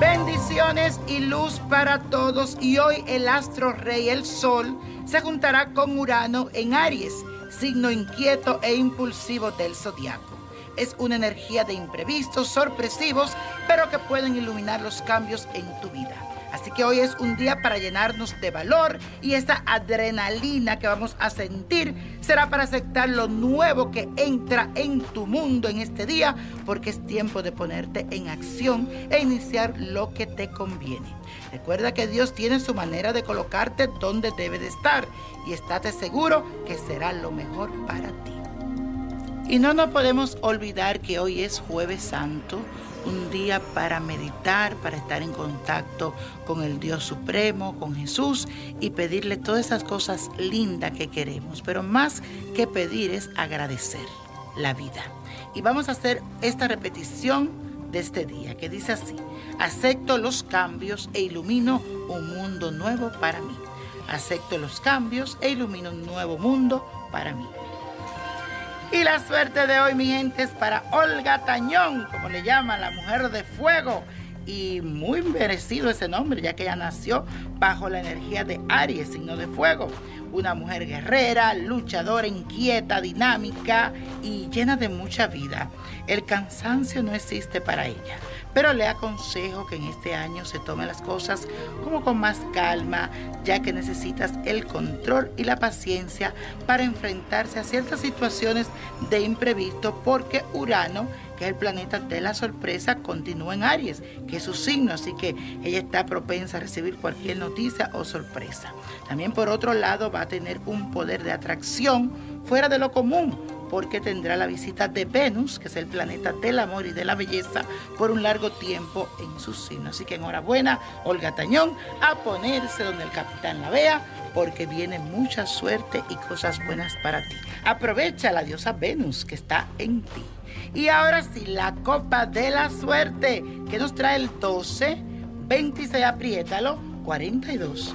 Bendiciones y luz para todos. Y hoy el astro rey, el sol, se juntará con Urano en Aries, signo inquieto e impulsivo del zodiaco. Es una energía de imprevistos, sorpresivos, pero que pueden iluminar los cambios en tu vida. Así que hoy es un día para llenarnos de valor y esa adrenalina que vamos a sentir será para aceptar lo nuevo que entra en tu mundo en este día, porque es tiempo de ponerte en acción e iniciar lo que te conviene. Recuerda que Dios tiene su manera de colocarte donde debe de estar y estate seguro que será lo mejor para ti. Y no nos podemos olvidar que hoy es jueves santo un día para meditar, para estar en contacto con el Dios Supremo, con Jesús y pedirle todas esas cosas lindas que queremos. Pero más que pedir es agradecer la vida. Y vamos a hacer esta repetición de este día que dice así, acepto los cambios e ilumino un mundo nuevo para mí. Acepto los cambios e ilumino un nuevo mundo para mí. Y la suerte de hoy, mi gente, es para Olga Tañón, como le llaman, la mujer de fuego. Y muy merecido ese nombre, ya que ella nació bajo la energía de Aries, signo de fuego. Una mujer guerrera, luchadora, inquieta, dinámica y llena de mucha vida. El cansancio no existe para ella pero le aconsejo que en este año se tome las cosas como con más calma, ya que necesitas el control y la paciencia para enfrentarse a ciertas situaciones de imprevisto, porque Urano, que es el planeta de la sorpresa, continúa en Aries, que es su signo, así que ella está propensa a recibir cualquier noticia o sorpresa. También por otro lado va a tener un poder de atracción fuera de lo común porque tendrá la visita de Venus, que es el planeta del amor y de la belleza, por un largo tiempo en su signo. Así que enhorabuena, Olga Tañón, a ponerse donde el capitán la vea, porque viene mucha suerte y cosas buenas para ti. Aprovecha la diosa Venus que está en ti. Y ahora sí, la copa de la suerte, que nos trae el 12, 26, apriétalo, 42.